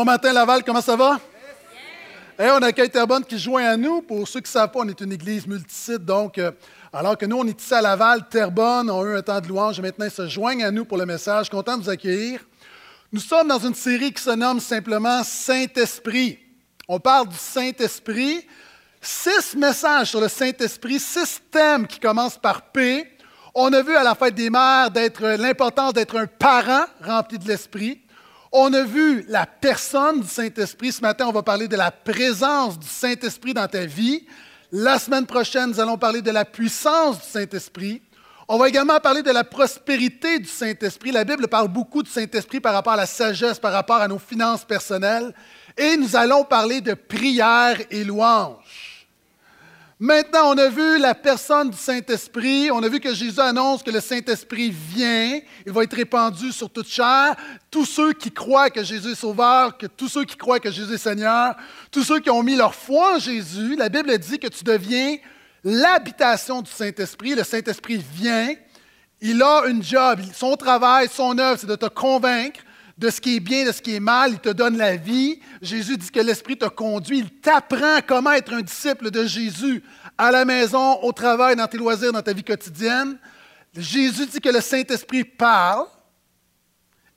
Bon matin Laval, comment ça va? Hey, on accueille Terrebonne qui joint à nous. Pour ceux qui ne savent pas, on est une église multisite, donc euh, alors que nous, on est ici à Laval, Terrebonne on a eu un temps de louange et maintenant ils se joignent à nous pour le message. Content de vous accueillir. Nous sommes dans une série qui se nomme simplement Saint-Esprit. On parle du Saint-Esprit. Six messages sur le Saint-Esprit, six thèmes qui commencent par P. On a vu à la fête des mères d'être l'importance d'être un parent rempli de l'Esprit. On a vu la personne du Saint-Esprit. Ce matin, on va parler de la présence du Saint-Esprit dans ta vie. La semaine prochaine, nous allons parler de la puissance du Saint-Esprit. On va également parler de la prospérité du Saint-Esprit. La Bible parle beaucoup du Saint-Esprit par rapport à la sagesse, par rapport à nos finances personnelles. Et nous allons parler de prière et louange. Maintenant, on a vu la personne du Saint-Esprit. On a vu que Jésus annonce que le Saint-Esprit vient. Il va être répandu sur toute chair. Tous ceux qui croient que Jésus est sauveur, que tous ceux qui croient que Jésus est Seigneur, tous ceux qui ont mis leur foi en Jésus, la Bible dit que tu deviens l'habitation du Saint-Esprit. Le Saint-Esprit vient. Il a une job. Son travail, son œuvre, c'est de te convaincre de ce qui est bien, de ce qui est mal, il te donne la vie. Jésus dit que l'Esprit te conduit, il t'apprend comment être un disciple de Jésus à la maison, au travail, dans tes loisirs, dans ta vie quotidienne. Jésus dit que le Saint-Esprit parle,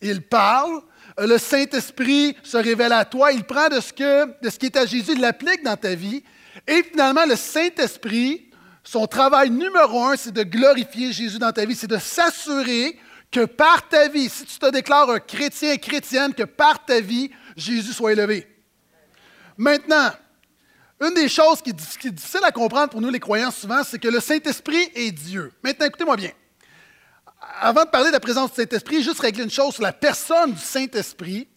il parle, le Saint-Esprit se révèle à toi, il prend de ce, qui est à Jésus, il l'applique dans ta vie. Et finalement, le Saint-Esprit, son travail numéro un, c'est de glorifier Jésus dans ta vie, c'est de s'assurer que par ta vie, si tu te déclares un chrétien, chrétienne, que par ta vie, Jésus soit élevé. Maintenant, une des choses qui est, difficile à comprendre pour nous les croyants souvent, c'est que le Saint-Esprit est Dieu. Maintenant, écoutez-moi bien. Avant de parler de la présence du Saint-Esprit, juste régler une chose sur la personne du Saint-Esprit.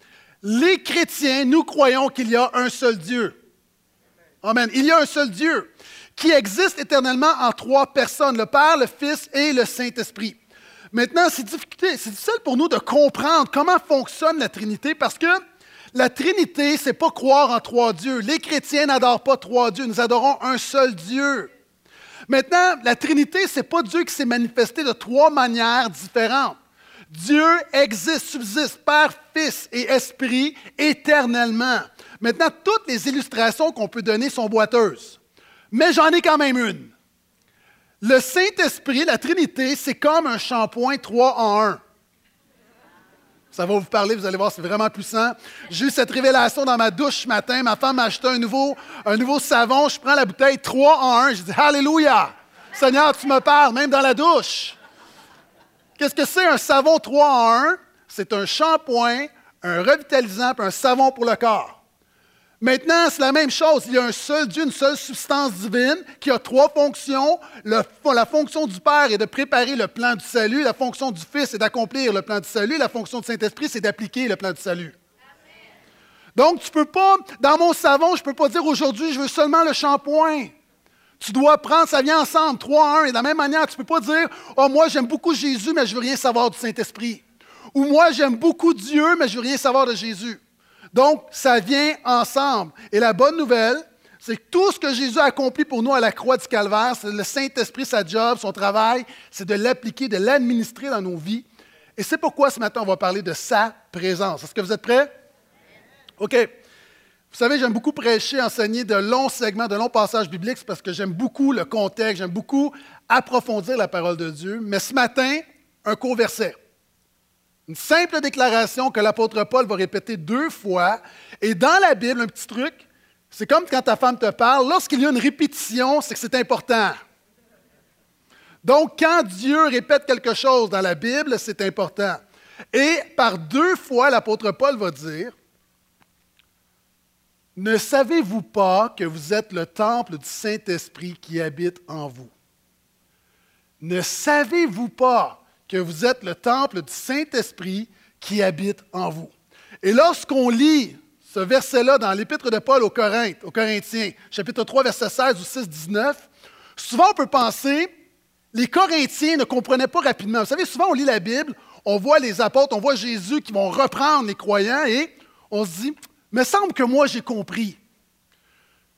Les chrétiens, nous croyons qu'il y a un seul Dieu. Amen. Il y a un seul Dieu qui existe éternellement en trois personnes, le Père, le Fils et le Saint-Esprit. Maintenant, c'est difficile pour nous de comprendre comment fonctionne la Trinité parce que la Trinité, c'est pas croire en trois dieux. Les chrétiens n'adorent pas trois dieux, nous adorons un seul Dieu. Maintenant, la Trinité, c'est pas Dieu qui s'est manifesté de trois manières différentes. Dieu existe, subsiste, Père, Fils et Esprit éternellement. Maintenant, toutes les illustrations qu'on peut donner sont boiteuses. Mais j'en ai quand même une. Le Saint-Esprit, la Trinité, c'est comme un shampoing 3 en 1. Ça va vous parler, vous allez voir, c'est vraiment puissant. J'ai eu cette révélation dans ma douche ce matin. Ma femme m'a acheté un nouveau, savon. Je prends la bouteille 3 en 1. Je dis Alléluia! Seigneur, tu me parles, même dans la douche. Qu'est-ce que c'est un savon 3 en 1? C'est un shampoing, un revitalisant et un savon pour le corps. Maintenant, c'est la même chose. Il y a un seul Dieu, une seule substance divine qui a trois fonctions. la fonction du Père est de préparer le plan du salut. La fonction du Fils est d'accomplir le plan du salut. La fonction du Saint-Esprit, c'est d'appliquer le plan du salut. Donc, tu ne peux pas, dans mon savon, je ne peux pas dire aujourd'hui, je veux seulement le shampoing. Tu dois prendre, ça vient ensemble, trois un. Et de la même manière, tu ne peux pas dire, oh, moi, j'aime beaucoup Jésus, mais je ne veux rien savoir du Saint-Esprit. Ou moi, j'aime beaucoup Dieu, mais je ne veux rien savoir de Jésus. Donc, ça vient ensemble. Et la bonne nouvelle, c'est que tout ce que Jésus a accompli pour nous à la croix du Calvaire, c'est le Saint-Esprit, sa job, son travail, c'est de l'appliquer, de l'administrer dans nos vies. Et c'est pourquoi ce matin, on va parler de sa présence. Est-ce que vous êtes prêts? OK. Vous savez, j'aime beaucoup prêcher, enseigner de longs segments, de longs passages bibliques, parce que j'aime beaucoup le contexte, j'aime beaucoup approfondir la parole de Dieu. Mais ce matin, un court verset. Une simple déclaration que l'apôtre Paul va répéter deux fois. Et dans la Bible, un petit truc, c'est comme quand ta femme te parle, lorsqu'il y a une répétition, c'est que c'est important. Donc, quand Dieu répète quelque chose dans la Bible, c'est important. Et par deux fois, l'apôtre Paul va dire, ne savez-vous pas que vous êtes le temple du Saint-Esprit qui habite en vous? Ne savez-vous pas que vous êtes le temple du Saint-Esprit qui habite en vous. Et lorsqu'on lit ce verset-là dans l'épître de Paul aux, Corinthiens, chapitre 3, verset 16 ou 6, 19, souvent on peut penser, les Corinthiens ne comprenaient pas rapidement. Vous savez, souvent on lit la Bible, on voit les apôtres, on voit Jésus qui vont reprendre les croyants et on se dit, me semble que moi j'ai compris.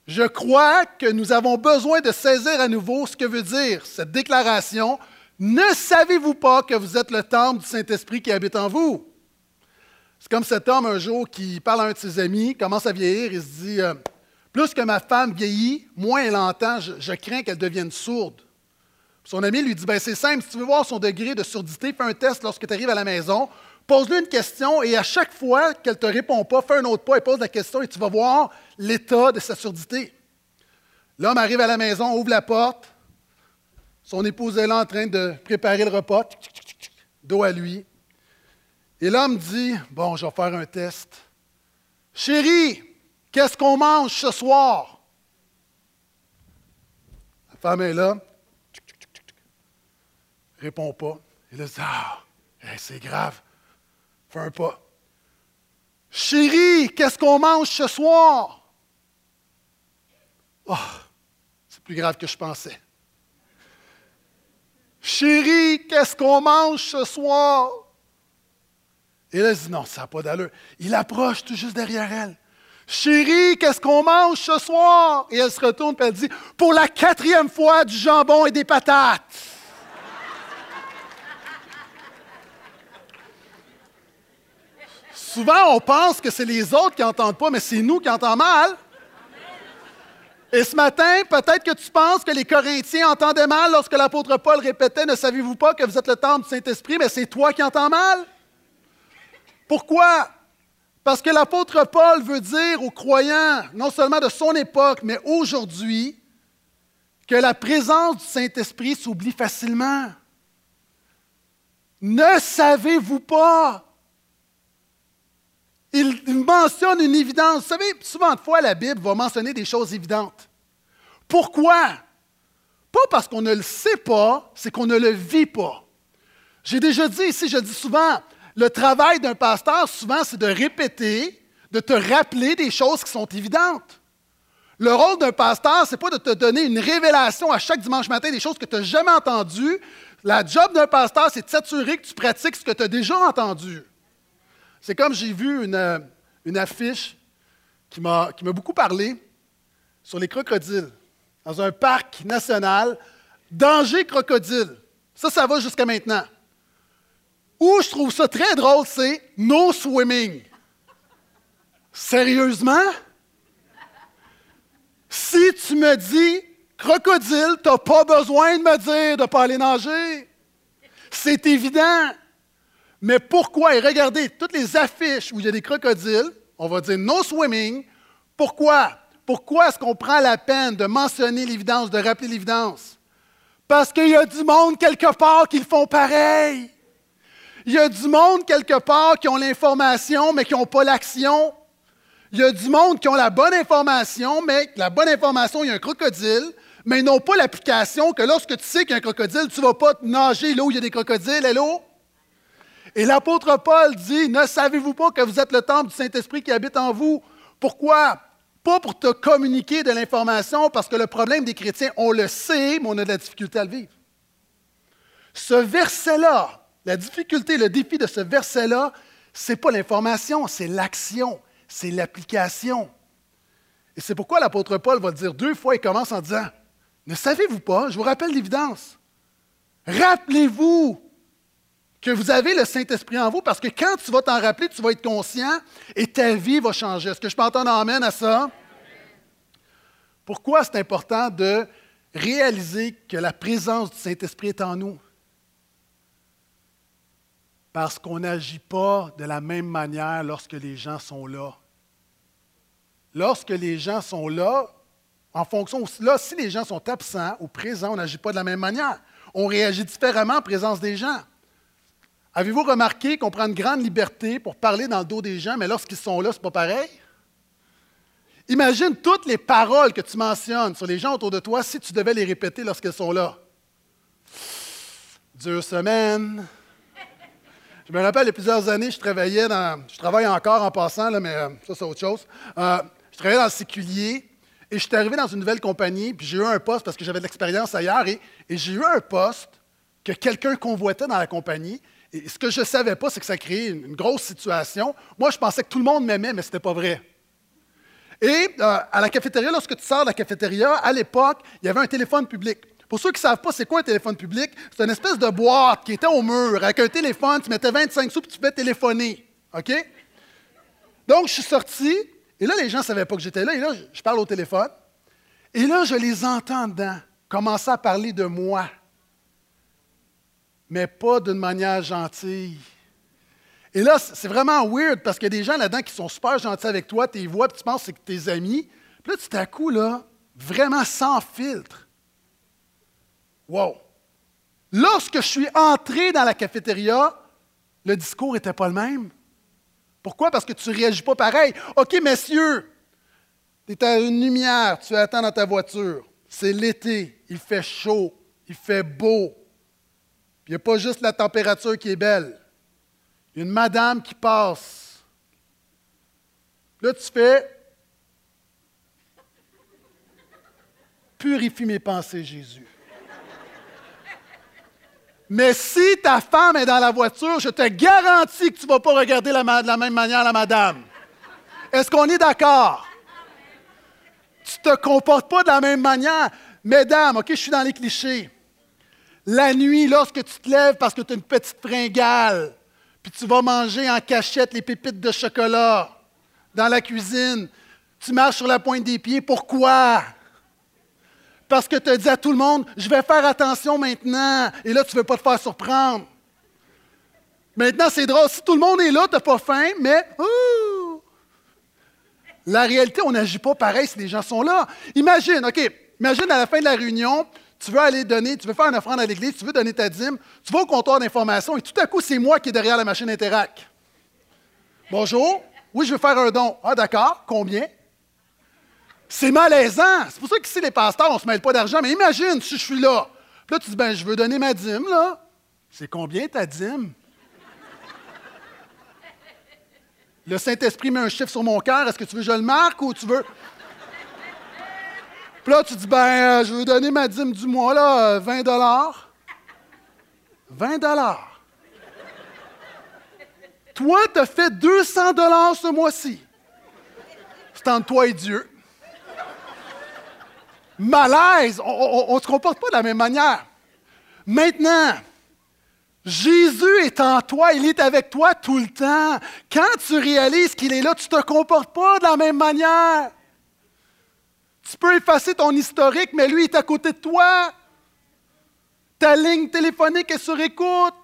Je crois que nous avons besoin de saisir à nouveau ce que veut dire cette déclaration ne savez-vous pas que vous êtes le temple du Saint-Esprit qui habite en vous? C'est comme cet homme un jour qui parle à un de ses amis, commence à vieillir, il se dit euh, Plus que ma femme vieillit, moins elle entend, je, crains qu'elle devienne sourde. Son ami lui dit ben, C'est simple, si tu veux voir son degré de surdité, fais un test lorsque tu arrives à la maison, pose-lui une question et à chaque fois qu'elle ne te répond pas, fais un autre pas et pose la question et tu vas voir l'état de sa surdité. L'homme arrive à la maison, ouvre la porte, son épouse est là en train de préparer le repas, dos à lui. Et l'homme dit, bon, je vais faire un test. Chérie, qu'est-ce qu'on mange ce soir? La femme est là, répond pas. Il dit, ah, c'est grave, fais un pas. Chérie, qu'est-ce qu'on mange ce soir? Oh, c'est plus grave que je pensais. Chérie, qu'est-ce qu'on mange ce soir? Et là, elle dit, non, ça n'a pas d'allure. Il approche tout juste derrière elle. Chérie, qu'est-ce qu'on mange ce soir? Et elle se retourne et elle dit, pour la quatrième fois, du jambon et des patates. Souvent, on pense que c'est les autres qui n'entendent pas, mais c'est nous qui entendons mal. Et ce matin, peut-être que tu penses que les Corinthiens entendaient mal lorsque l'apôtre Paul répétait Ne savez-vous pas que vous êtes le temple du Saint-Esprit Mais c'est toi qui entends mal? Pourquoi? Parce que l'apôtre Paul veut dire aux croyants, non seulement de son époque, mais aujourd'hui, que la présence du Saint-Esprit s'oublie facilement. Ne savez-vous pas il, mentionne une évidence. Vous savez, souvent de fois, la Bible va mentionner des choses évidentes. Pourquoi? Pas parce qu'on ne le sait pas, c'est qu'on ne le vit pas. J'ai déjà dit ici, je dis souvent, le travail d'un pasteur, souvent, c'est de répéter, de te rappeler des choses qui sont évidentes. Le rôle d'un pasteur, ce n'est pas de te donner une révélation à chaque dimanche matin des choses que tu n'as jamais entendues. La job d'un pasteur, c'est de s'assurer que tu pratiques ce que tu as déjà entendu. C'est comme j'ai vu une, euh, affiche qui m'a beaucoup parlé sur les crocodiles dans un parc national. Danger crocodile. Ça, ça va jusqu'à maintenant. Où je trouve ça très drôle, c'est no swimming. Sérieusement? Si tu me dis crocodile, tu n'as pas besoin de me dire de ne pas aller nager. C'est évident. Mais pourquoi? Et regardez, toutes les affiches où il y a des crocodiles, on va dire no swimming. Pourquoi? Pourquoi est-ce qu'on prend la peine de mentionner l'évidence, de rappeler l'évidence? Parce qu'il y a du monde quelque part qui le font pareil. Il y a du monde quelque part qui ont l'information, mais qui n'ont pas l'action. Il y a du monde qui ont la bonne information, mais la bonne information, il y a un crocodile, mais ils n'ont pas l'application que lorsque tu sais qu'il y a un crocodile, tu ne vas pas nager là où il y a des crocodiles, hello? Et l'apôtre Paul dit, ne savez-vous pas que vous êtes le temple du Saint-Esprit qui habite en vous? Pourquoi? Pas pour te communiquer de l'information, parce que le problème des chrétiens, on le sait, mais on a de la difficulté à le vivre. Ce verset-là, la difficulté, le défi de ce verset-là, ce n'est pas l'information, c'est l'action, c'est l'application. Et c'est pourquoi l'apôtre Paul va dire deux fois, il commence en disant, ne savez-vous pas, je vous rappelle l'évidence, rappelez-vous que vous avez le Saint-Esprit en vous, parce que quand tu vas t'en rappeler, tu vas être conscient et ta vie va changer. Est-ce que je peux entendre amène à ça? Pourquoi c'est important de réaliser que la présence du Saint-Esprit est en nous? Parce qu'on n'agit pas de la même manière lorsque les gens sont là. Lorsque les gens sont là, en fonction, là, si les gens sont absents ou présents, on n'agit pas de la même manière. On réagit différemment en présence des gens. Avez-vous remarqué qu'on prend une grande liberté pour parler dans le dos des gens, mais lorsqu'ils sont là, ce n'est pas pareil? Imagine toutes les paroles que tu mentionnes sur les gens autour de toi si tu devais les répéter lorsqu'ils sont là. Dure semaine. Je me rappelle, il y a plusieurs années, je travaillais dans. Je travaille encore en passant, là, mais euh, ça, c'est autre chose. Euh, je travaillais dans le séculier et je suis arrivé dans une nouvelle compagnie, puis j'ai eu un poste parce que j'avais de l'expérience ailleurs, et j'ai eu un poste que quelqu'un convoitait dans la compagnie. Et ce que je ne savais pas, c'est que ça créait une, grosse situation. Moi, je pensais que tout le monde m'aimait, mais ce n'était pas vrai. Et euh, à la cafétéria, lorsque tu sors de la cafétéria, à l'époque, il y avait un téléphone public. Pour ceux qui ne savent pas c'est quoi un téléphone public, c'est une espèce de boîte qui était au mur avec un téléphone, tu mettais 25 sous et tu pouvais téléphoner. OK? Donc, je suis sorti, et là, les gens ne savaient pas que j'étais là, et là, je parle au téléphone. Et là, je les entends dedans commencer à parler de moi, mais pas d'une manière gentille. Et là, c'est vraiment weird parce qu'il y a des gens là-dedans qui sont super gentils avec toi, tu les vois, puis tu penses que c'est tes amis. Puis là, tout à coup, vraiment sans filtre. Wow! Lorsque je suis entré dans la cafétéria, le discours n'était pas le même. Pourquoi? Parce que tu ne réagis pas pareil. OK, messieurs, tu es à une lumière, tu attends dans ta voiture. C'est l'été, il fait chaud, il fait beau. Il n'y a pas juste la température qui est belle. Il y a une madame qui passe. Là, tu fais Purifie mes pensées, Jésus. Mais si ta femme est dans la voiture, je te garantis que tu ne vas pas regarder de la même manière la madame. Est-ce qu'on est, d'accord? Tu ne te comportes pas de la même manière. Mesdames, OK, je suis dans les clichés. La nuit, lorsque tu te lèves parce que tu as une petite fringale, puis tu vas manger en cachette les pépites de chocolat dans la cuisine, tu marches sur la pointe des pieds. Pourquoi? parce que tu as dit à tout le monde, je vais faire attention maintenant. Et là, tu ne veux pas te faire surprendre. Maintenant, c'est drôle. Si tout le monde est là, tu n'as pas faim, mais la réalité, on n'agit pas pareil si les gens sont là. Imagine, OK, imagine à la fin de la réunion, tu veux aller donner, tu veux faire une offrande à l'église, tu veux donner ta dîme, tu vas au comptoir d'information et tout à coup, c'est moi qui est derrière la machine Interac. Bonjour, oui, je veux faire un don. Ah, d'accord, combien? C'est malaisant. C'est pour ça qu'ici, les pasteurs, on ne se mêle pas d'argent. Mais imagine si je suis là. Puis là, tu dis, ben, je veux donner ma dîme, là. C'est combien ta dîme? Le Saint-Esprit met un chiffre sur mon cœur. Est-ce que tu veux que je le marque ou tu veux? Là, tu dis, ben, euh, je veux donner ma dîme du mois, là, 20 dollars. 20 dollars. Toi, tu as fait 200 dollars ce mois-ci. C'est entre toi et Dieu malaise. On ne se comporte pas de la même manière. Maintenant, Jésus est en toi, il est avec toi tout le temps. Quand tu réalises qu'il est là, tu ne te comportes pas de la même manière. Tu peux effacer ton historique, mais lui est à côté de toi. Ta ligne téléphonique est sur écoute.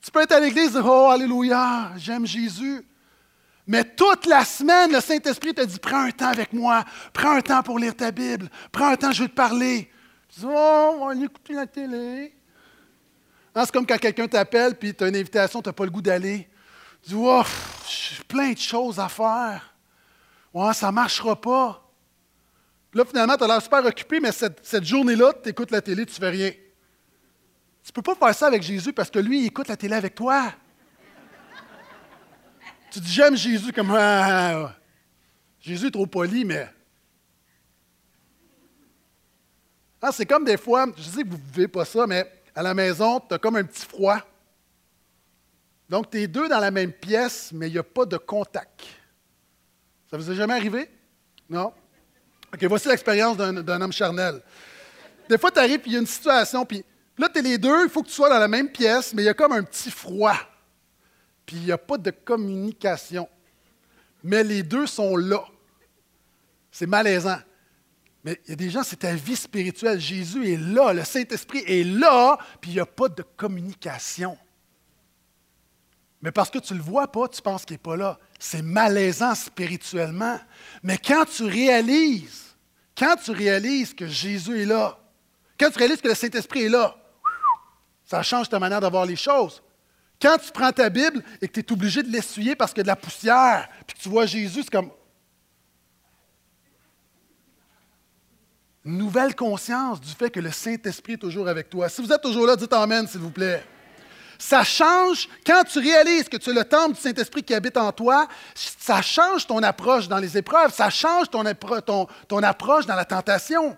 Tu peux être à l'église et dire Oh, Alléluia, j'aime Jésus. Mais toute la semaine, le Saint-Esprit te dit Prends un temps avec moi, prends un temps pour lire ta Bible, prends un temps, je veux te parler. Tu dis Oh, on va écouter la télé. Hein, c'est comme quand quelqu'un t'appelle puis tu as une invitation, tu n'as pas le goût d'aller. Tu dis Oh, j'ai plein de choses à faire. Ouais, ça ne marchera pas. là, finalement, tu as l'air super occupé, mais cette, cette journée-là, tu écoutes la télé, tu ne fais rien. Tu ne peux pas faire ça avec Jésus parce que lui, il écoute la télé avec toi. Tu dis, j'aime Jésus comme. Ah, ah, ah. Jésus est trop poli, mais. c'est comme des fois, je sais que vous ne vivez pas ça, mais à la maison, tu as comme un petit froid. Donc, tu es deux dans la même pièce, mais il n'y a pas de contact. Ça vous est jamais arrivé? Non? OK, voici l'expérience d'un homme charnel. Des fois, tu arrives, puis il y a une situation, puis là, tu es les deux, il faut que tu sois dans la même pièce, mais il y a comme un petit froid puis il n'y a pas de communication. Mais les deux sont là. C'est malaisant. Mais il y a des gens, c'est ta vie spirituelle. Jésus est là, le Saint-Esprit est là, puis il n'y a pas de communication. Mais parce que tu ne le vois pas, tu penses qu'il n'est pas là. C'est malaisant spirituellement. Mais quand tu réalises, quand tu réalises que Jésus est là, quand tu réalises que le Saint-Esprit est là, ça change ta manière de voir les choses. Quand tu prends ta Bible et que tu es obligé de l'essuyer parce qu'il y a de la poussière, puis que tu vois Jésus, c'est comme nouvelle conscience du fait que le Saint-Esprit est toujours avec toi. Si vous êtes toujours là, dites Amen, s'il vous plaît. Ça change, quand tu réalises que tu es le temple du Saint-Esprit qui habite en toi, ça change ton approche dans les épreuves, ça change ton, approche dans la tentation.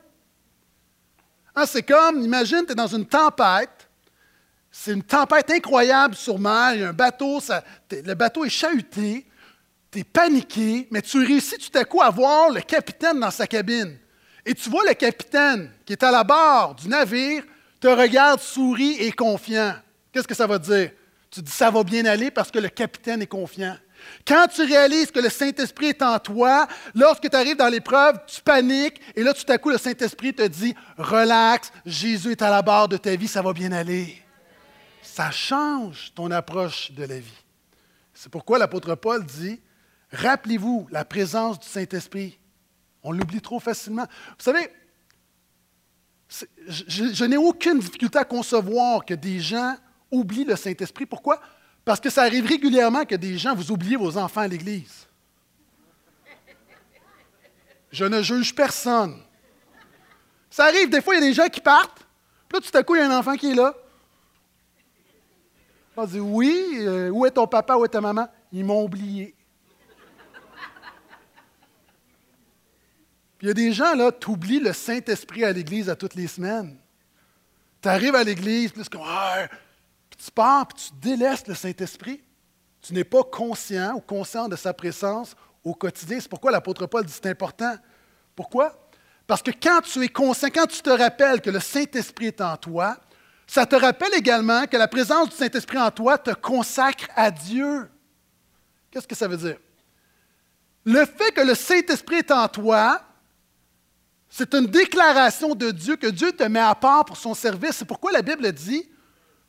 Hein, c'est comme, imagine, tu es dans une tempête, c'est une tempête incroyable sur mer, y a un bateau, le bateau est chahuté, tu es paniqué, mais tu réussis tout à coup à voir le capitaine dans sa cabine. Et tu vois le capitaine qui est à la barre du navire, te regarde, sourit et confiant. Qu'est-ce que ça va dire? Tu dis ça va bien aller parce que le capitaine est confiant. Quand tu réalises que le Saint-Esprit est en toi, lorsque tu arrives dans l'épreuve, tu paniques et là, tout à coup, le Saint-Esprit te dit, relax, Jésus est à la barre de ta vie, ça va bien aller. Ça change ton approche de la vie. C'est pourquoi l'apôtre Paul dit, rappelez-vous la présence du Saint-Esprit. On l'oublie trop facilement. Vous savez, je, je n'ai aucune difficulté à concevoir que des gens oublient le Saint-Esprit. Pourquoi? Parce que ça arrive régulièrement que des gens, vous oubliez vos enfants à l'église. Je ne juge personne. Ça arrive, des fois, il y a des gens qui partent, puis là, tout à coup, il y a un enfant qui est là. On dit Oui, euh, où est ton papa, où est ta maman? Ils m'ont oublié. Puis il y a des gens, là, tu oublies le Saint-Esprit à l'église à toutes les semaines. Tu arrives à l'église, puis c'est comme ah, tu pars et tu délaisses le Saint-Esprit. Tu n'es pas conscient ou conscient de sa présence au quotidien. C'est pourquoi l'apôtre Paul dit c'est important. Pourquoi? Parce que quand tu es conscient, quand tu te rappelles que le Saint-Esprit est en toi, ça te rappelle également que la présence du Saint-Esprit en toi te consacre à Dieu. Qu'est-ce que ça veut dire? Le fait que le Saint-Esprit est en toi, c'est une déclaration de Dieu que Dieu te met à part pour son service. C'est pourquoi la Bible dit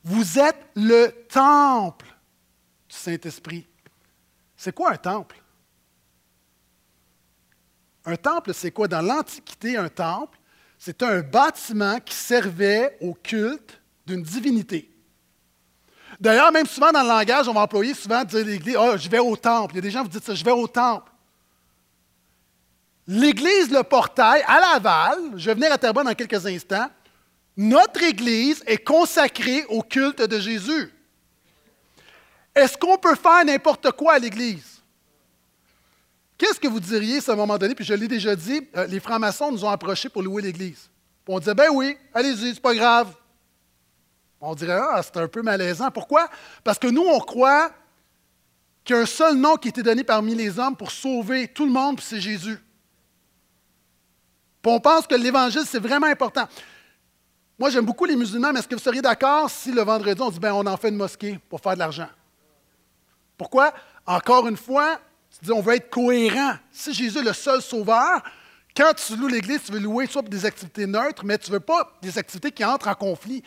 vous êtes le temple du Saint-Esprit. C'est quoi un temple? Un temple, c'est quoi? Dans l'Antiquité, un temple, c'est un bâtiment qui servait au culte d'une divinité. D'ailleurs, même souvent dans le langage, on va employer souvent dire l'Église, oh, je vais au temple. Il y a des gens qui vous dites ça, je vais au temple. L'Église Le Portail, à Laval, je vais venir à Terrebonne dans quelques instants, notre Église est consacrée au culte de Jésus. Est-ce qu'on peut faire n'importe quoi à l'Église? Qu'est-ce que vous diriez à un moment donné? Puis je l'ai déjà dit, euh, les francs-maçons nous ont approchés pour louer l'Église. on disait, ben oui, allez-y, c'est pas grave. On dirait, ah, c'est un peu malaisant. Pourquoi? Parce que nous, on croit qu'il y a un seul nom qui a été donné parmi les hommes pour sauver tout le monde, puis c'est Jésus. Puis on pense que l'Évangile, c'est vraiment important. Moi, j'aime beaucoup les musulmans, mais est-ce que vous seriez d'accord si le vendredi, on dit, ben, on en fait une mosquée pour faire de l'argent? Pourquoi? Encore une fois, tu dis, on veut être cohérent. Si Jésus est le seul sauveur, quand tu loues l'Église, tu veux louer soit pour des activités neutres, mais tu ne veux pas des activités qui entrent en conflit.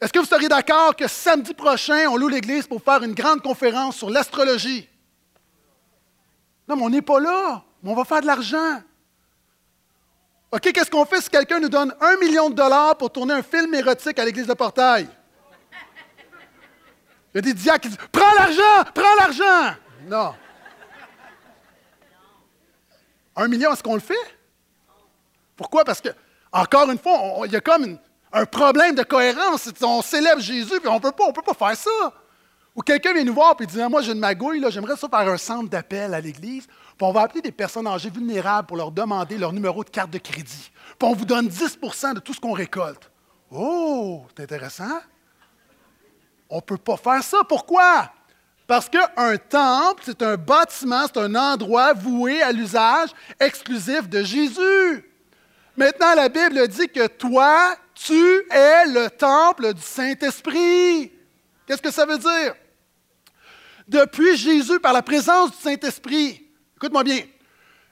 Est-ce que vous seriez d'accord que samedi prochain, on loue l'Église pour faire une grande conférence sur l'astrologie? Non, mais on n'est pas là. Mais on va faire de l'argent. OK, qu'est-ce qu'on fait si quelqu'un nous donne un million de dollars pour tourner un film érotique à l'église de Portail? Il y a des diacres qui disent Prends l'argent, prends l'argent! Non. Un million, est-ce qu'on le fait? Pourquoi? Parce que, encore une fois, il y a comme un problème de cohérence. On célèbre Jésus, puis on ne peut pas faire ça. Ou quelqu'un vient nous voir et dit ah, Moi, j'ai une magouille, j'aimerais ça faire un centre d'appel à l'Église. On va appeler des personnes âgées vulnérables pour leur demander leur numéro de carte de crédit. On vous donne 10% de tout ce qu'on récolte. Oh, c'est intéressant. On ne peut pas faire ça. Pourquoi? Parce qu'un temple, c'est un bâtiment, c'est un endroit voué à l'usage exclusif de Jésus. Maintenant, la Bible dit que toi, tu es le temple du Saint-Esprit. Qu'est-ce que ça veut dire? depuis Jésus, par la présence du Saint-Esprit, écoute-moi bien,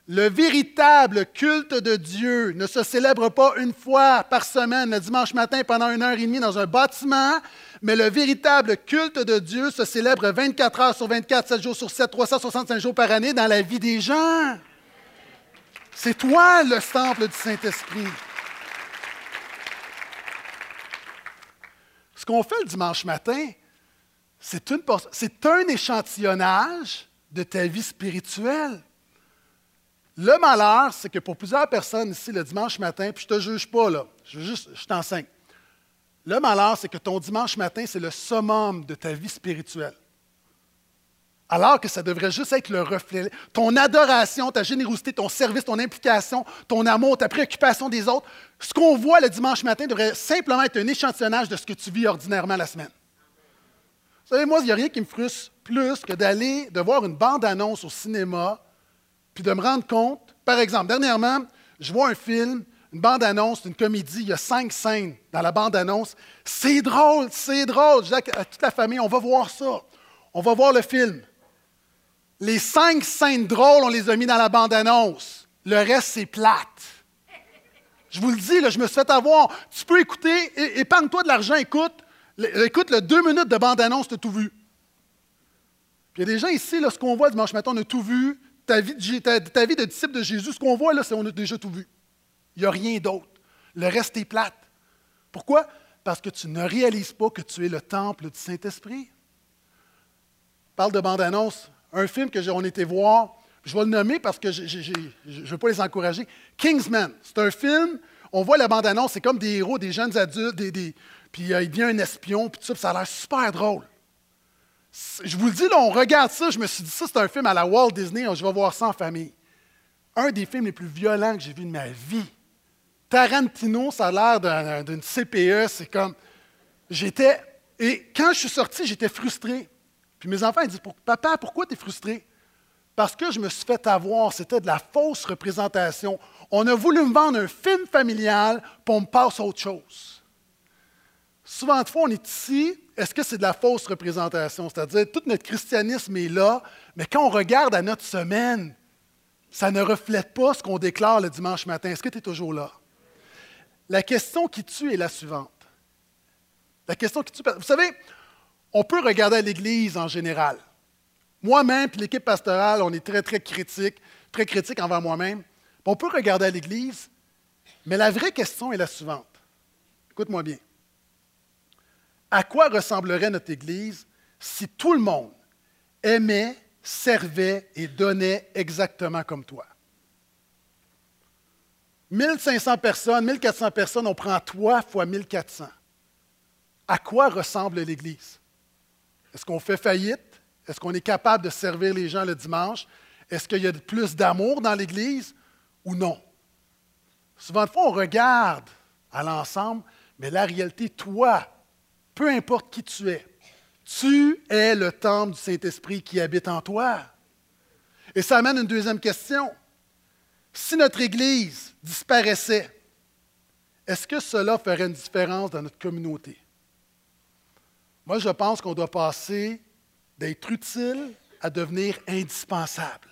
le véritable culte de Dieu ne se célèbre pas une fois par semaine, le dimanche matin, pendant une heure et demie dans un bâtiment, mais le véritable culte de Dieu se célèbre 24 heures sur 24, 7 jours sur 7, 365 jours par année dans la vie des gens. C'est toi le temple du Saint-Esprit. Ce qu'on fait le dimanche matin, c'est, un échantillonnage de ta vie spirituelle. Le malheur, c'est que pour plusieurs personnes ici, le dimanche matin, puis je ne te juge pas, là, je, je t'enseigne. Le malheur, c'est que ton dimanche matin, c'est le summum de ta vie spirituelle. Alors que ça devrait juste être le reflet. Ton adoration, ta générosité, ton service, ton implication, ton amour, ta préoccupation des autres, ce qu'on voit le dimanche matin devrait simplement être un échantillonnage de ce que tu vis ordinairement la semaine. Vous savez, moi, il n'y a rien qui me frustre plus que d'aller, de voir une bande-annonce au cinéma, puis de me rendre compte, par exemple, dernièrement, je vois un film, une bande-annonce d'une comédie, il y a cinq scènes dans la bande-annonce. C'est drôle, c'est drôle. Je dis à toute la famille, on va voir ça. On va voir le film. Les cinq scènes drôles, on les a mis dans la bande-annonce. Le reste, c'est plate. Je vous le dis, là, je me suis fait avoir. Tu peux écouter, épargne-toi de l'argent, écoute. Écoute le deux minutes de bande-annonce, tu tout vu. Il y a des gens ici, là, ce qu'on voit dimanche matin, on a tout vu. Ta vie, de, ta, vie de disciple de Jésus, ce qu'on voit là, c'est qu'on a déjà tout vu. Il n'y a rien d'autre. Le reste est plate. Pourquoi? Parce que tu ne réalises pas que tu es le temple du Saint-Esprit. Parle de bande-annonce. Un film que on était voir, je vais le nommer parce que je ne veux pas les encourager. Kingsman, c'est un film, on voit la bande-annonce, c'est comme des héros, des jeunes adultes, des, puis euh, il vient un espion, puis tout ça, ça a l'air super drôle. Je vous le dis, là, on regarde ça, je me suis dit, ça, c'est un film à la Walt Disney, je vais voir ça en famille. Un des films les plus violents que j'ai vu de ma vie. Tarantino, ça a l'air d'une CPE, c'est comme. J'étais. Et quand je suis sorti, j'étais frustré. Puis mes enfants, ils disent Papa, pourquoi tu es frustré? Parce que je me suis fait avoir, c'était de la fausse représentation. On a voulu me vendre un film familial, pour me passe autre chose. Souvent de fois, on est ici, est-ce que c'est de la fausse représentation? C'est-à-dire, tout notre christianisme est là, mais quand on regarde à notre semaine, ça ne reflète pas ce qu'on déclare le dimanche matin. Est-ce que tu es toujours là? La question qui tue est la suivante. La question qui tue. Vous savez, on peut regarder à l'Église en général. Moi-même et l'équipe pastorale, on est très, très critique, très critique envers moi-même. On peut regarder à l'Église, mais la vraie question est la suivante. Écoute-moi bien. À quoi ressemblerait notre Église si tout le monde aimait, servait et donnait exactement comme toi? 1500 personnes, 1400 personnes, on prend toi fois 1400. À quoi ressemble l'Église? Est-ce qu'on fait faillite? Est-ce qu'on est capable de servir les gens le dimanche? Est-ce qu'il y a plus d'amour dans l'Église? Ou non? Souvent de fois, on regarde à l'ensemble, mais la réalité, toi, peu importe qui tu es, tu es le temple du Saint-Esprit qui habite en toi. Et ça amène une deuxième question. Si notre Église disparaissait, est-ce que cela ferait une différence dans notre communauté? Moi, je pense qu'on doit passer d'être utile à devenir indispensable.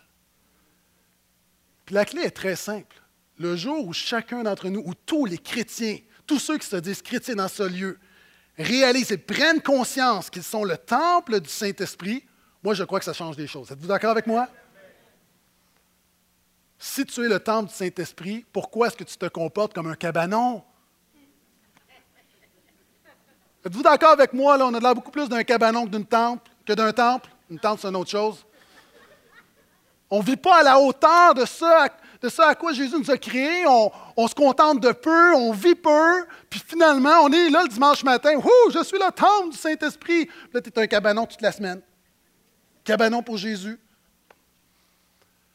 Puis la clé est très simple. Le jour où chacun d'entre nous, ou tous les chrétiens, tous ceux qui se disent chrétiens dans ce lieu, réalisent et prennent conscience qu'ils sont le temple du Saint-Esprit, moi, je crois que ça change des choses. Êtes-vous d'accord avec moi? Si tu es le temple du Saint-Esprit, pourquoi est-ce que tu te comportes comme un cabanon? Êtes-vous d'accord avec moi? Là, on a l'air beaucoup plus d'un cabanon que d'un temple, que d'un temple. Une tente, c'est une autre chose. On ne vit pas à la hauteur de ça, de ça à quoi Jésus nous a créés. On, se contente de peu, on vit peu, puis finalement, on est là le dimanche matin. Ouh, je suis le temple du Saint-Esprit. Là, tu es un cabanon toute la semaine. Cabanon pour Jésus.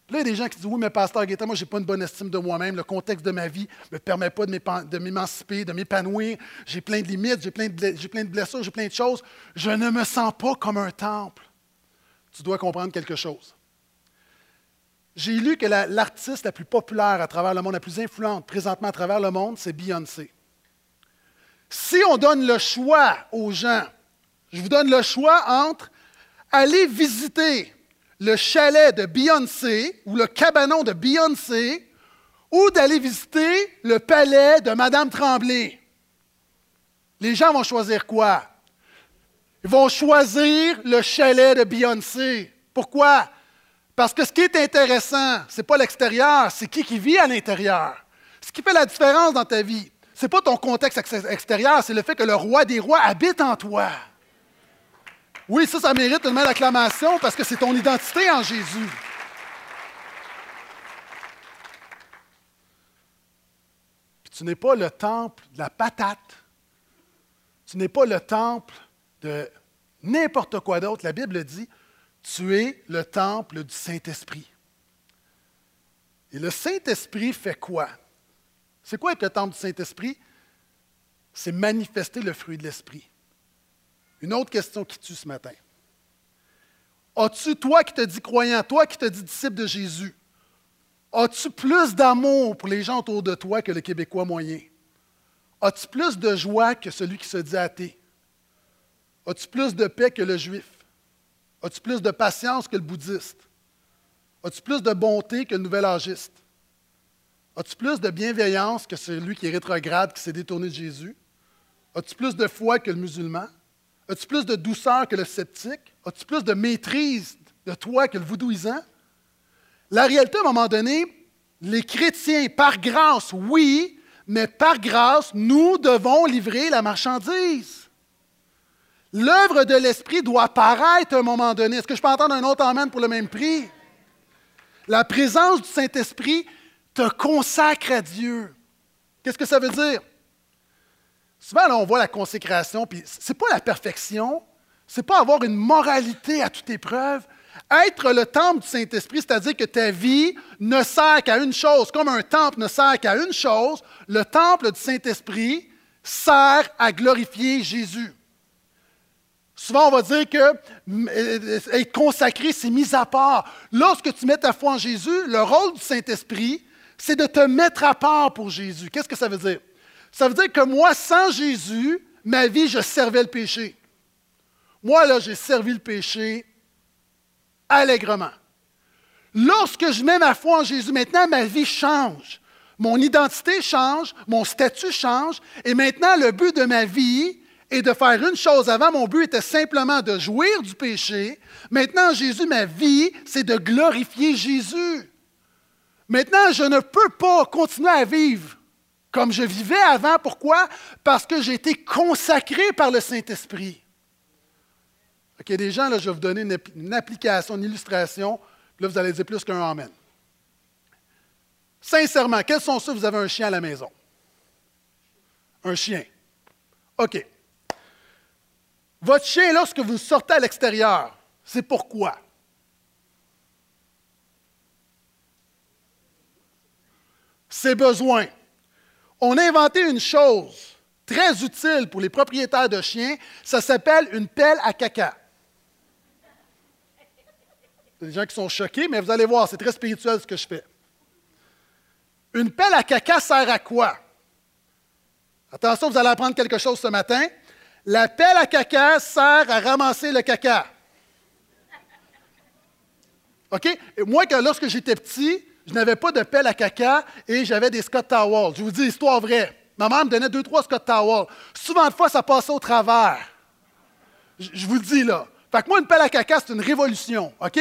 Là, il y a des gens qui disent Oui, mais pasteur Guetta, moi, je n'ai pas une bonne estime de moi-même. Le contexte de ma vie ne me permet pas de m'émanciper, de m'épanouir. J'ai plein de limites, j'ai de, plein de blessures, j'ai plein de choses. Je ne me sens pas comme un temple. Tu dois comprendre quelque chose. J'ai lu que l'artiste la, plus populaire à travers le monde, la plus influente présentement à travers le monde, c'est Beyoncé. Si on donne le choix aux gens, je vous donne le choix entre aller visiter le chalet de Beyoncé ou le cabanon de Beyoncé ou d'aller visiter le palais de Madame Tremblay. Les gens vont choisir quoi? Ils vont choisir le chalet de Beyoncé. Pourquoi? Parce que ce qui est intéressant, ce n'est pas l'extérieur, c'est qui qui vit à l'intérieur. Ce qui fait la différence dans ta vie, ce n'est pas ton contexte extérieur, c'est le fait que le roi des rois habite en toi. Oui, ça, ça mérite une acclamation parce que c'est ton identité en Jésus. Puis tu n'es pas le temple de la patate. Tu n'es pas le temple de n'importe quoi d'autre. La Bible dit, tu es le temple du Saint-Esprit. Et le Saint-Esprit fait quoi? C'est quoi être le temple du Saint-Esprit? C'est manifester le fruit de l'Esprit. Une autre question qui tue ce matin. As-tu, toi qui te dis croyant, toi qui te dis disciple de Jésus, as-tu plus d'amour pour les gens autour de toi que le Québécois moyen? As-tu plus de joie que celui qui se dit athée? As-tu plus de paix que le juif? As-tu plus de patience que le bouddhiste? As-tu plus de bonté que le nouvel âgiste? As-tu plus de bienveillance que celui qui est rétrograde, qui s'est détourné de Jésus? As-tu plus de foi que le musulman? As-tu plus de douceur que le sceptique? As-tu plus de maîtrise de toi que le voudouisant? La réalité, à un moment donné, les chrétiens, par grâce, oui, mais par grâce, nous devons livrer la marchandise. L'œuvre de l'Esprit doit apparaître à un moment donné. Est-ce que je peux entendre un autre amène pour le même prix? La présence du Saint-Esprit te consacre à Dieu. Qu'est-ce que ça veut dire? Souvent, là, on voit la consécration, puis ce n'est pas la perfection, ce n'est pas avoir une moralité à toute épreuve. Être le temple du Saint-Esprit, c'est-à-dire que ta vie ne sert qu'à une chose, comme un temple ne sert qu'à une chose, le temple du Saint-Esprit sert à glorifier Jésus. Souvent, on va dire que euh, être consacré, c'est mis à part. Lorsque tu mets ta foi en Jésus, le rôle du Saint-Esprit, c'est de te mettre à part pour Jésus. Qu'est-ce que ça veut dire? Ça veut dire que moi, sans Jésus, ma vie, je servais le péché. Moi, là, j'ai servi le péché allègrement. Lorsque je mets ma foi en Jésus, maintenant, ma vie change. Mon identité change, mon statut change, et maintenant, le but de ma vie est de faire une chose. Avant, mon but était simplement de jouir du péché. Maintenant, Jésus, ma vie, c'est de glorifier Jésus. Maintenant, je ne peux pas continuer à vivre comme je vivais avant. Pourquoi? Parce que j'ai été consacré par le Saint-Esprit. OK, des gens, là, je vais vous donner une, application, une illustration. là, vous allez dire plus qu'un Amen. Sincèrement, quels sont ceux vous avez un chien à la maison? Un chien. OK. Votre chien, lorsque vous sortez à l'extérieur, c'est pourquoi? Ses besoins. On a inventé une chose très utile pour les propriétaires de chiens, ça s'appelle une pelle à caca. Il y a des gens qui sont choqués, mais vous allez voir, c'est très spirituel ce que je fais. Une pelle à caca sert à quoi? Attention, vous allez apprendre quelque chose ce matin. La pelle à caca sert à ramasser le caca. OK? Moi, lorsque j'étais petit, je n'avais pas de pelle à caca et j'avais des Scott Towels. Je vous dis, histoire vraie. Ma mère me donnait deux, trois Scott Towels. Souvent de fois, ça passait au travers. Je, vous le dis là. Fait que moi, une pelle à caca, c'est une révolution. OK?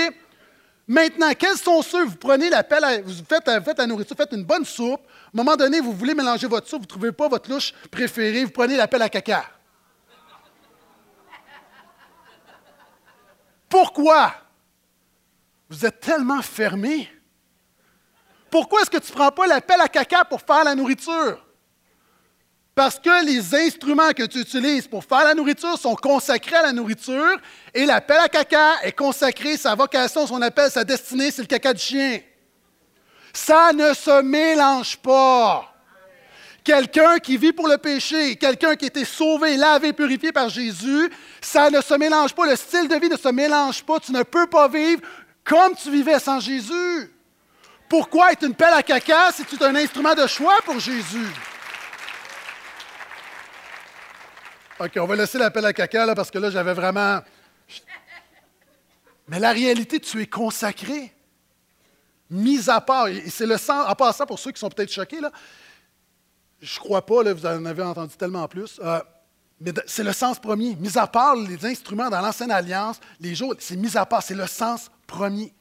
Maintenant, quels sont ceux, vous prenez la pelle, vous faites, faites la nourriture, faites une bonne soupe. À un moment donné, vous voulez mélanger votre soupe, vous ne trouvez pas votre louche préférée, vous prenez la pelle à caca. Pourquoi? Vous êtes tellement fermé. Pourquoi est-ce que tu ne prends pas la pelle à caca pour faire la nourriture? Parce que les instruments que tu utilises pour faire la nourriture sont consacrés à la nourriture et la pelle à caca est consacrée, sa vocation, son appel, sa destinée, c'est le caca du chien. Ça ne se mélange pas. Quelqu'un qui vit pour le péché, quelqu'un qui a été sauvé, lavé, purifié par Jésus, ça ne se mélange pas. Le style de vie ne se mélange pas. Tu ne peux pas vivre comme tu vivais sans Jésus. Pourquoi être une pelle à caca si tu es un instrument de choix pour Jésus? OK, on va laisser la pelle à caca là, parce que là, j'avais vraiment. Mais la réalité, tu es consacré, mis à part. Et c'est le sens, en passant pour ceux qui sont peut-être choqués, là, je crois pas, vous en avez entendu tellement plus. Euh, mais c'est le sens premier. Mis à part les instruments dans l'Ancienne Alliance, les jours, c'est mis à part, c'est le sens premier.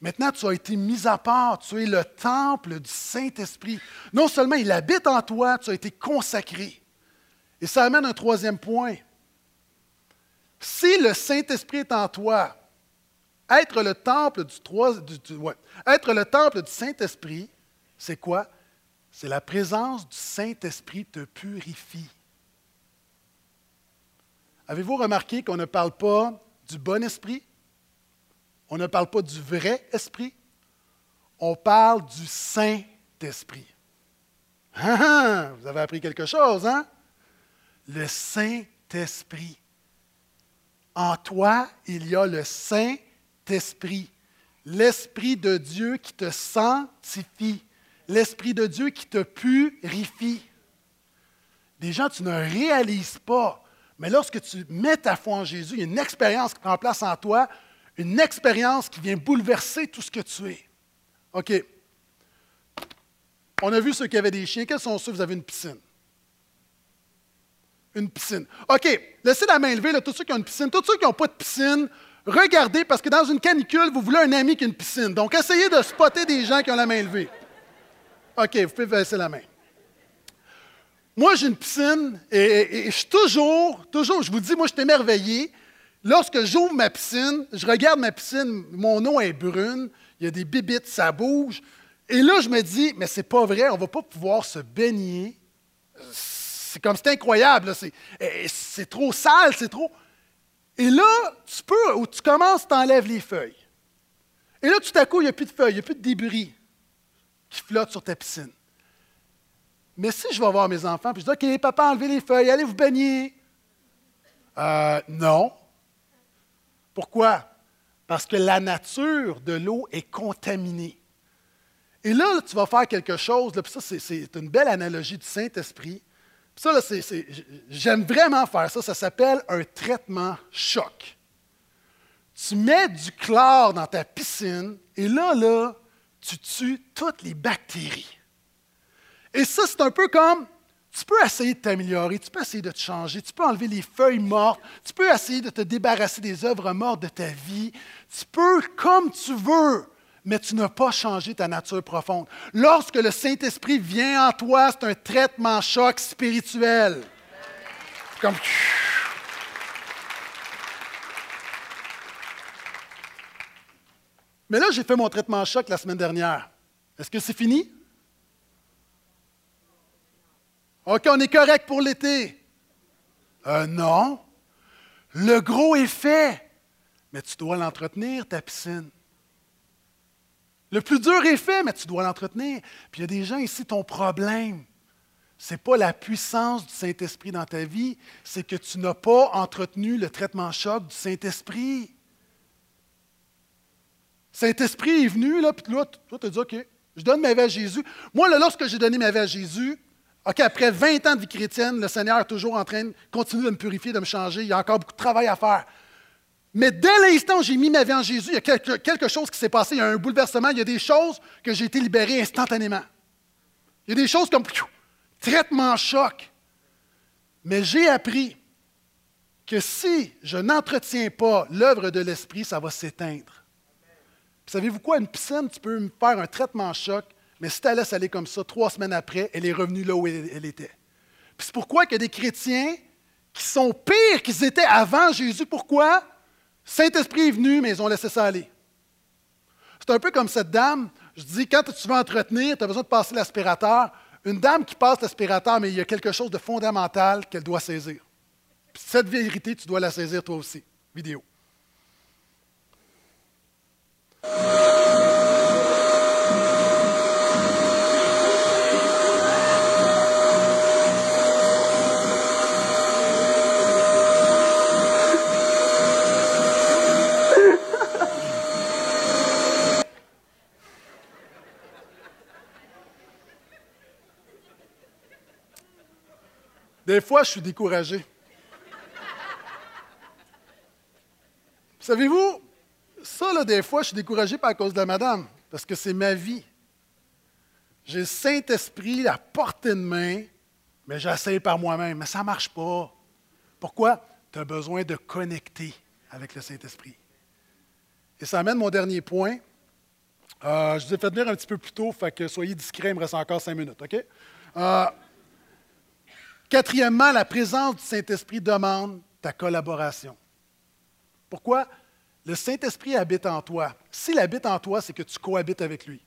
Maintenant, tu as été mis à part, tu es le temple du Saint-Esprit. Non seulement il habite en toi, tu as été consacré. Et ça amène un troisième point. Si le Saint-Esprit est en toi, être le temple du Saint-Esprit, c'est quoi? C'est la présence du Saint-Esprit te purifie. Avez-vous remarqué qu'on ne parle pas du bon esprit? On ne parle pas du vrai esprit? On parle du Saint-Esprit. Ah, ah, vous avez appris quelque chose, hein? Le Saint-Esprit. En toi, il y a le Saint-Esprit, l'Esprit de Dieu qui te sanctifie l'Esprit de Dieu qui te purifie. Des gens, tu ne réalises pas, mais lorsque tu mets ta foi en Jésus, il y a une expérience qui prend place en toi, Une expérience qui vient bouleverser tout ce que tu es. OK. On a vu ceux qui avaient des chiens. Quels sont ceux vous avez une piscine? Une piscine. OK. Laissez la main levée, tous ceux qui ont une piscine. Tous ceux qui n'ont pas de piscine, regardez, parce que dans une canicule, vous voulez un ami qui a une piscine. Donc, essayez de spotter des gens qui ont la main levée. OK, vous pouvez laisser la main. Moi, j'ai une piscine et, je suis toujours, toujours, je vous dis, moi, je suis émerveillé. Lorsque j'ouvre ma piscine, je regarde ma piscine, mon eau est brune, il y a des bibites, ça bouge. Et là, je me dis, mais c'est pas vrai, on va pas pouvoir se baigner. C'est comme, c'est incroyable, c'est trop sale, c'est trop. Et là, tu peux, ou tu commences, tu enlèves les feuilles. Et là, tout à coup, il n'y a plus de feuilles, il n'y a plus de débris qui flottent sur ta piscine. Mais si je vais voir mes enfants, puis je dis, OK, papa, enlevez les feuilles, allez vous baigner. Euh, non. Pourquoi? Parce que la nature de l'eau est contaminée. Et là, tu vas faire quelque chose, puis ça, c'est une belle analogie du Saint-Esprit. Ça, j'aime vraiment faire ça. Ça s'appelle un traitement choc. Tu mets du chlore dans ta piscine et là, là, tu tues toutes les bactéries. Et ça, c'est un peu comme, tu peux essayer de t'améliorer, tu peux essayer de te changer, tu peux enlever les feuilles mortes, tu peux essayer de te débarrasser des œuvres mortes de ta vie, tu peux comme tu veux, mais tu n'as pas changé ta nature profonde. Lorsque le Saint-Esprit vient en toi, c'est un traitement choc spirituel. Comme... Mais là, j'ai fait mon traitement choc la semaine dernière. Est-ce que c'est fini? OK, on est correct pour l'été. Euh, non. Le gros est fait. Mais tu dois l'entretenir, ta piscine. Le plus dur est fait, mais tu dois l'entretenir. Puis il y a des gens ici, ton problème, ce n'est pas la puissance du Saint-Esprit dans ta vie, c'est que tu n'as pas entretenu le traitement choc du Saint-Esprit. Saint-Esprit est venu, là, puis là, tu as dit, OK, je donne ma vie à Jésus. Moi, là, lorsque j'ai donné ma vie à Jésus, OK, après 20 ans de vie chrétienne, le Seigneur est toujours en train de continuer de me purifier, de me changer. Il y a encore beaucoup de travail à faire. Mais dès l'instant où j'ai mis ma vie en Jésus, il y a quelque, chose qui s'est passé, il y a un bouleversement, il y a des choses que j'ai été libéré instantanément. Il y a des choses comme traitement choc. Mais j'ai appris que si je n'entretiens pas l'œuvre de l'Esprit, ça va s'éteindre. Savez-vous quoi? Une piscine, tu peux me faire un traitement choc, mais si tu la laisses aller comme ça, trois semaines après, elle est revenue là où elle, était. c'est pourquoi a des chrétiens qui sont pires qu'ils étaient avant Jésus. Pourquoi? Saint-Esprit est venu, mais ils ont laissé ça aller. C'est un peu comme cette dame. Je dis, quand tu veux entretenir, tu as besoin de passer l'aspirateur. Une dame qui passe l'aspirateur, mais il y a quelque chose de fondamental qu'elle doit saisir. cette vérité, tu dois la saisir toi aussi. Vidéo. Des fois, je suis découragé. Savez-vous, ça, là, des fois, je suis découragé par cause de la madame, parce que c'est ma vie. J'ai le Saint-Esprit à portée de main, mais j'essaie par moi-même, mais ça ne marche pas. Pourquoi? Tu as besoin de connecter avec le Saint-Esprit. Et ça amène mon dernier point. Euh, je vous ai fait venir un petit peu plus tôt, fait que soyez discrets, il me reste encore cinq minutes, OK? Euh, Quatrièmement, la présence du Saint-Esprit demande ta collaboration. Pourquoi? Le Saint-Esprit habite en toi. S'il habite en toi, c'est que tu cohabites avec lui.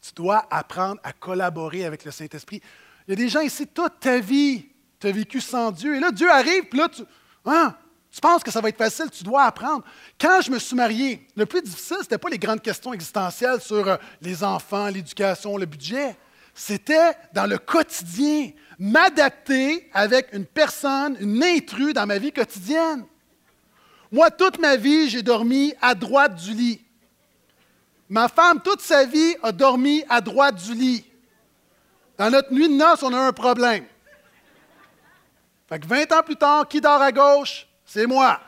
Tu dois apprendre à collaborer avec le Saint-Esprit. Il y a des gens ici, toute ta vie, tu as vécu sans Dieu. Et là, Dieu arrive, puis là, tu, hein, tu penses que ça va être facile, tu dois apprendre. Quand je me suis marié, le plus difficile, ce n'était pas les grandes questions existentielles sur euh, les enfants, l'éducation, le budget c'était dans le quotidien, m'adapter avec une personne, une intrus dans ma vie quotidienne. Moi, toute ma vie, j'ai dormi à droite du lit. Ma femme, toute sa vie, a dormi à droite du lit. Dans notre nuit de noces, on a un problème. Fait que 20 ans plus tard, qui dort à gauche? C'est moi.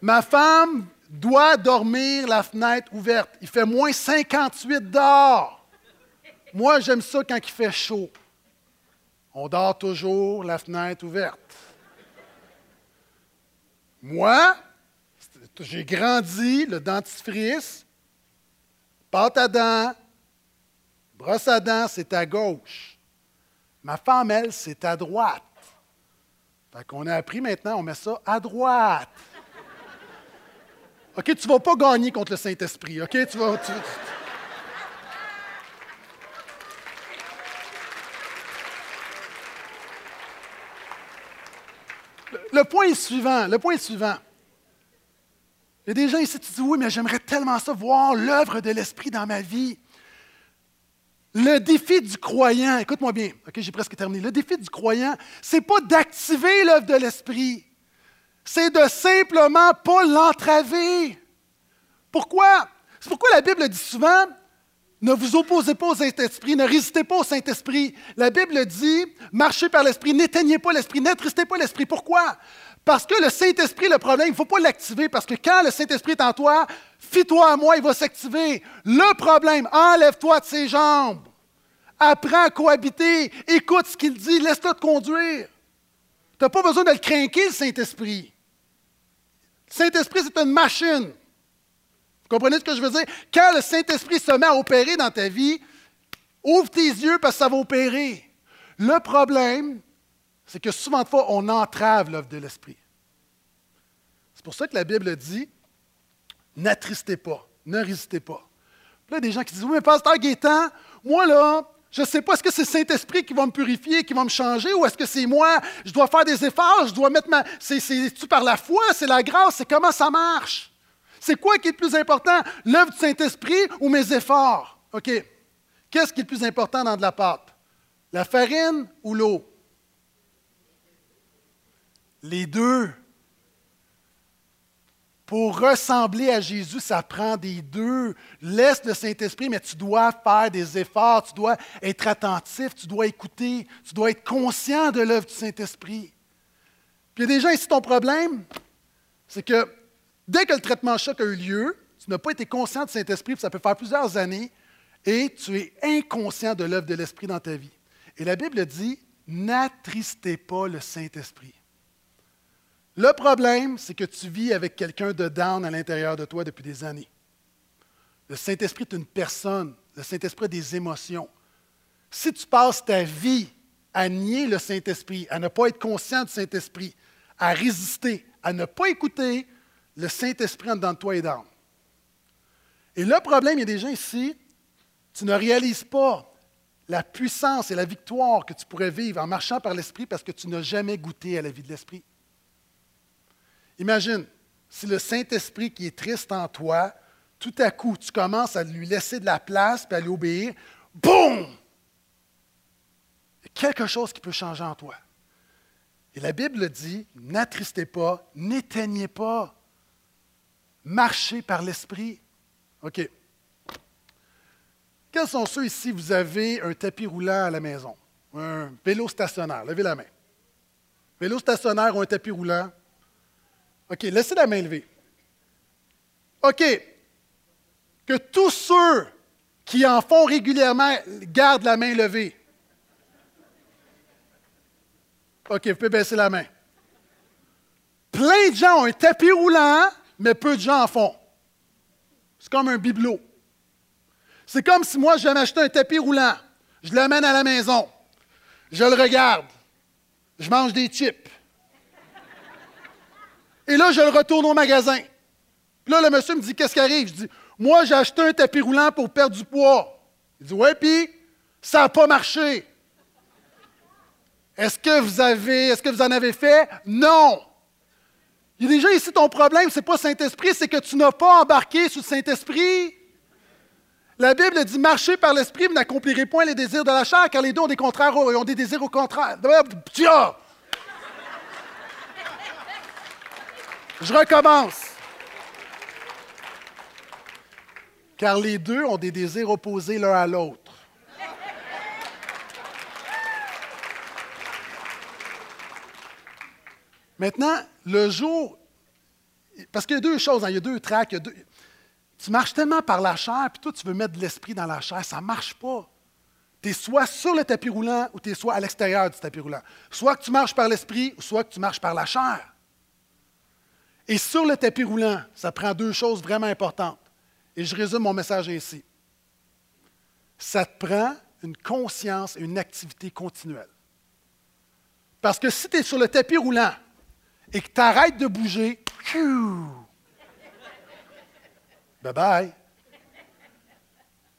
Ma femme doit dormir la fenêtre ouverte. Il fait moins 58 dehors. Moi, j'aime ça quand il fait chaud. On dort toujours la fenêtre ouverte. Moi, j'ai grandi, le dentifrice, pâte à dents, brosse à dents, c'est à gauche. Ma femme, elle, c'est à droite. Fait qu'on a appris maintenant, on met ça à droite. OK, tu ne vas pas gagner contre le Saint-Esprit. OK, tu vas. Le point est suivant. Le point est suivant. Il y a des gens ici qui disent Oui, mais j'aimerais tellement ça, voir l'œuvre de l'Esprit dans ma vie. Le défi du croyant, écoute-moi bien, ok, j'ai presque terminé. Le défi du croyant, c'est pas d'activer l'œuvre de l'Esprit, c'est de simplement pas l'entraver. Pourquoi? C'est pourquoi la Bible dit souvent ne vous opposez pas au Saint-Esprit, ne résistez pas au Saint-Esprit. La Bible dit marchez par l'Esprit, n'éteignez pas l'Esprit, n'attristez pas l'Esprit. Pourquoi? Parce que le Saint-Esprit, le problème, il ne faut pas l'activer parce que quand le Saint-Esprit est en toi, fie-toi à moi, il va s'activer. Le problème, enlève-toi de ses jambes. Apprends à cohabiter. Écoute ce qu'il dit, laisse-le te conduire. Tu n'as pas besoin de le craquer, le Saint-Esprit. Le Saint-Esprit, c'est une machine. Comprenez ce que je veux dire? Quand le Saint-Esprit se met à opérer dans ta vie, ouvre tes yeux parce que ça va opérer. Le problème, c'est que souvent de fois, on entrave l'œuvre de l'Esprit. C'est pour ça que la Bible dit n'attristez pas, ne résistez pas. Puis là, des gens qui disent Oui, mais Pasteur Gaétan, moi là, je ne sais pas, est-ce que c'est Saint-Esprit qui va me purifier, qui va me changer, ou est-ce que c'est moi, je dois faire des efforts, je dois mettre ma. C'est-tu par la foi, c'est la grâce, c'est comment ça marche? C'est quoi qui est le plus important, l'œuvre du Saint-Esprit ou mes efforts? OK. Qu'est-ce qui est le plus important dans de la pâte? La farine ou l'eau? Les deux. Pour ressembler à Jésus, ça prend des deux. Laisse le Saint-Esprit, mais tu dois faire des efforts, tu dois être attentif, tu dois écouter, tu dois être conscient de l'œuvre du Saint-Esprit. Puis il y a des ici, ton problème, c'est que Dès que le traitement choc a eu lieu, tu n'as pas été conscient du Saint-Esprit, ça peut faire plusieurs années, et tu es inconscient de l'œuvre de l'Esprit dans ta vie. Et la Bible dit, n'attristez pas le Saint-Esprit. Le problème, c'est que tu vis avec quelqu'un de down à l'intérieur de toi depuis des années. Le Saint-Esprit est une personne. Le Saint-Esprit a des émotions. Si tu passes ta vie à nier le Saint-Esprit, à ne pas être conscient du Saint-Esprit, à résister, à ne pas écouter, le Saint-Esprit en dedans de toi et d'âme. Et le problème, il y a des gens ici, tu ne réalises pas la puissance et la victoire que tu pourrais vivre en marchant par l'Esprit parce que tu n'as jamais goûté à la vie de l'Esprit. Imagine, si le Saint-Esprit qui est triste en toi, tout à coup, tu commences à lui laisser de la place et à lui obéir, boum! Il y a quelque chose qui peut changer en toi. Et la Bible dit, n'attristez pas, n'éteignez pas marcher par l'Esprit. OK. Quels sont ceux ici, vous avez un tapis roulant à la maison? Un vélo stationnaire. Levez la main. Vélo stationnaire ou un tapis roulant? OK, laissez la main levée. OK. Que tous ceux qui en font régulièrement gardent la main levée. OK, vous pouvez baisser la main. Plein de gens ont un tapis roulant mais peu de gens en font. C'est comme un bibelot. C'est comme si moi, je m'acheter un tapis roulant. Je l'amène à la maison. Je le regarde. Je mange des chips. Et là, je le retourne au magasin. Puis là, le monsieur me dit Qu'est-ce qui arrive? Je dis Moi, j'ai acheté un tapis roulant pour perdre du poids. Il dit Ouais, puis ça n'a pas marché. Est-ce que vous avez, est-ce que vous en avez fait? Non. Il y a déjà ici ton problème, ce n'est pas Saint-Esprit, c'est que tu n'as pas embarqué sous le Saint-Esprit. La Bible dit marchez par l'Esprit, vous n'accomplirez point les désirs de la chair, car les deux ont des contraires, ont des désirs au contraire. Je recommence. Car les deux ont des désirs opposés l'un à l'autre. Maintenant, le jour, parce qu'il y a deux choses, hein, il y a deux tracks. tu marches tellement par la chair, puis toi, tu veux mettre de l'esprit dans la chair, ça ne marche pas. Tu es soit sur le tapis roulant ou tu es soit à l'extérieur du tapis roulant. Soit que tu marches par l'esprit, ou soit que tu marches par la chair. Et sur le tapis roulant, ça prend deux choses vraiment importantes. Et je résume mon message ainsi. Ça te prend une conscience et une activité continuelle. Parce que si tu es sur le tapis roulant et que tu arrêtes de bouger, bye bye.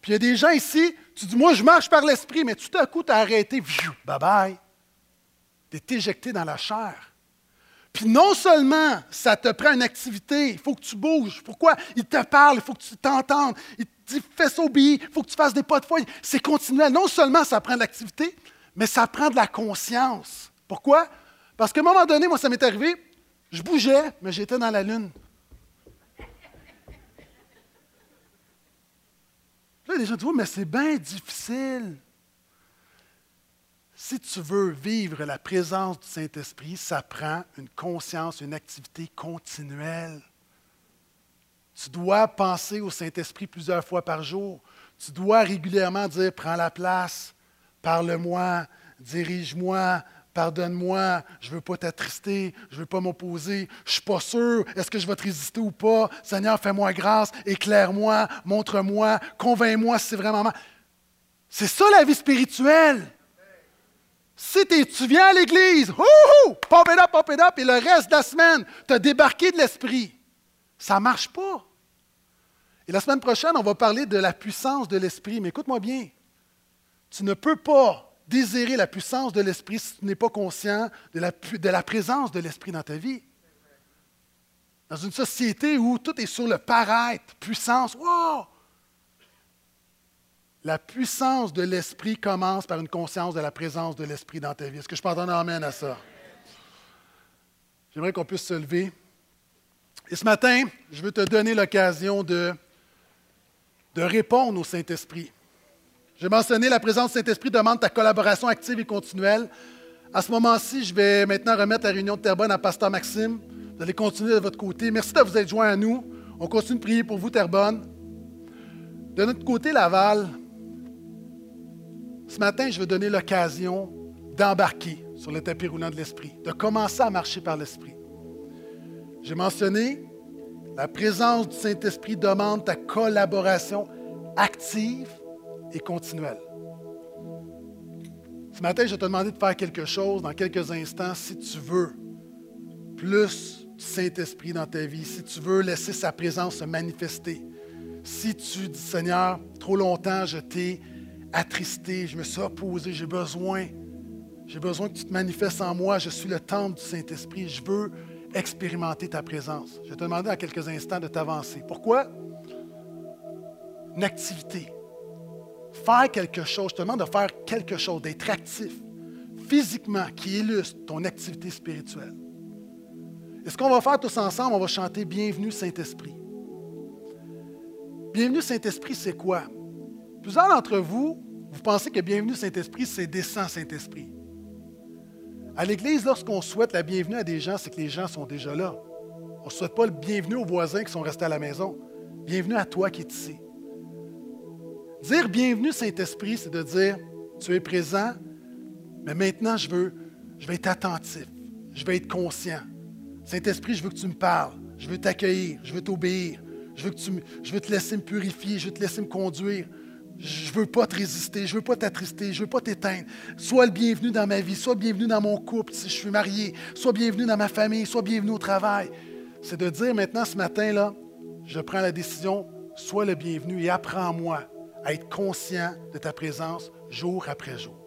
Puis il y a des gens ici, tu dis, moi je marche par l'esprit, mais tout à coup tu as arrêté, bye bye. Tu es éjecté dans la chair. Puis non seulement ça te prend une activité, il faut que tu bouges. Pourquoi? Il te parle, il faut que tu t'entendes. Il te dit fais ça il faut que tu fasses des pas de foi. C'est continuel. Non seulement ça prend de l'activité, mais ça prend de la conscience. Pourquoi? Parce qu'à un moment donné, moi, ça m'est arrivé, je bougeais, mais j'étais dans la lune. Là, les gens disent, mais c'est bien difficile. Si tu veux vivre la présence du Saint-Esprit, ça prend une conscience, une activité continuelle. Tu dois penser au Saint-Esprit plusieurs fois par jour. Tu dois régulièrement dire, prends la place, parle-moi, dirige-moi, pardonne-moi, je ne veux pas t'attrister, je ne veux pas m'opposer, je ne suis pas sûr, est-ce que je vais te résister ou pas? Seigneur, fais-moi grâce, éclaire-moi, montre-moi, convainc-moi si c'est vraiment mal. C'est ça la vie spirituelle. Si tu viens à l'église, pop it up, pop it up, et le reste de la semaine, tu as débarqué de l'esprit, ça ne marche pas. Et la semaine prochaine, on va parler de la puissance de l'esprit. Mais écoute-moi bien, tu ne peux pas désirer la puissance de l'esprit si tu n'es pas conscient de la, présence de l'esprit dans ta vie. Dans une société où tout est sur le paraître, puissance, wow! La puissance de l'Esprit commence par une conscience de la présence de l'Esprit dans ta vie. Est-ce que je peux entendre amène à ça? J'aimerais qu'on puisse se lever. Et ce matin, je veux te donner l'occasion de répondre au Saint-Esprit. J'ai mentionné la présence du Saint-Esprit demande ta collaboration active et continuelle. À ce moment-ci, je vais maintenant remettre la réunion de Terrebonne à Pasteur Maxime. Vous allez continuer de votre côté. Merci de vous être joints à nous. On continue de prier pour vous, Terrebonne. De notre côté, Laval, ce matin, je vais donner l'occasion d'embarquer sur le tapis roulant de l'Esprit, de commencer à marcher par l'Esprit. J'ai mentionné, la présence du Saint-Esprit demande ta collaboration active et continuelle. Ce matin, je vais te demander de faire quelque chose dans quelques instants si tu veux plus du Saint-Esprit dans ta vie, si tu veux laisser sa présence se manifester. Si tu dis, Seigneur, trop longtemps, je t'ai attristé, je me suis opposé, j'ai besoin, j'ai besoin que tu te manifestes en moi, je suis le temple du Saint-Esprit, je veux expérimenter ta présence. Je vais te demander en quelques instants de t'avancer. Pourquoi? Une activité. Faire quelque chose, je te demande de faire quelque chose, d'être actif physiquement qui illustre ton activité spirituelle. Et ce qu'on va faire tous ensemble, on va chanter Bienvenue Saint-Esprit. Bienvenue Saint-Esprit, c'est quoi? Plusieurs d'entre vous, vous pensez que bienvenue Saint-Esprit, c'est descend Saint-Esprit. À l'Église, lorsqu'on souhaite la bienvenue à des gens, c'est que les gens sont déjà là. On ne souhaite pas le bienvenue aux voisins qui sont restés à la maison. Bienvenue à toi qui es ici. Dire bienvenue Saint-Esprit, c'est de dire tu es présent, mais maintenant je veux, je vais être attentif, je vais être conscient. Saint-Esprit, je veux que tu me parles, je veux t'accueillir, je veux t'obéir, je veux, que tu, je veux te laisser me purifier, je veux te laisser me conduire, je ne veux pas te résister, je ne veux pas t'attrister, je ne veux pas t'éteindre. Sois le bienvenu dans ma vie, sois bienvenu dans mon couple si je suis marié, sois bienvenu dans ma famille, sois bienvenu au travail. C'est de dire maintenant ce matin-là, je prends la décision, sois le bienvenu et apprends-moi être conscient de ta présence jour après jour.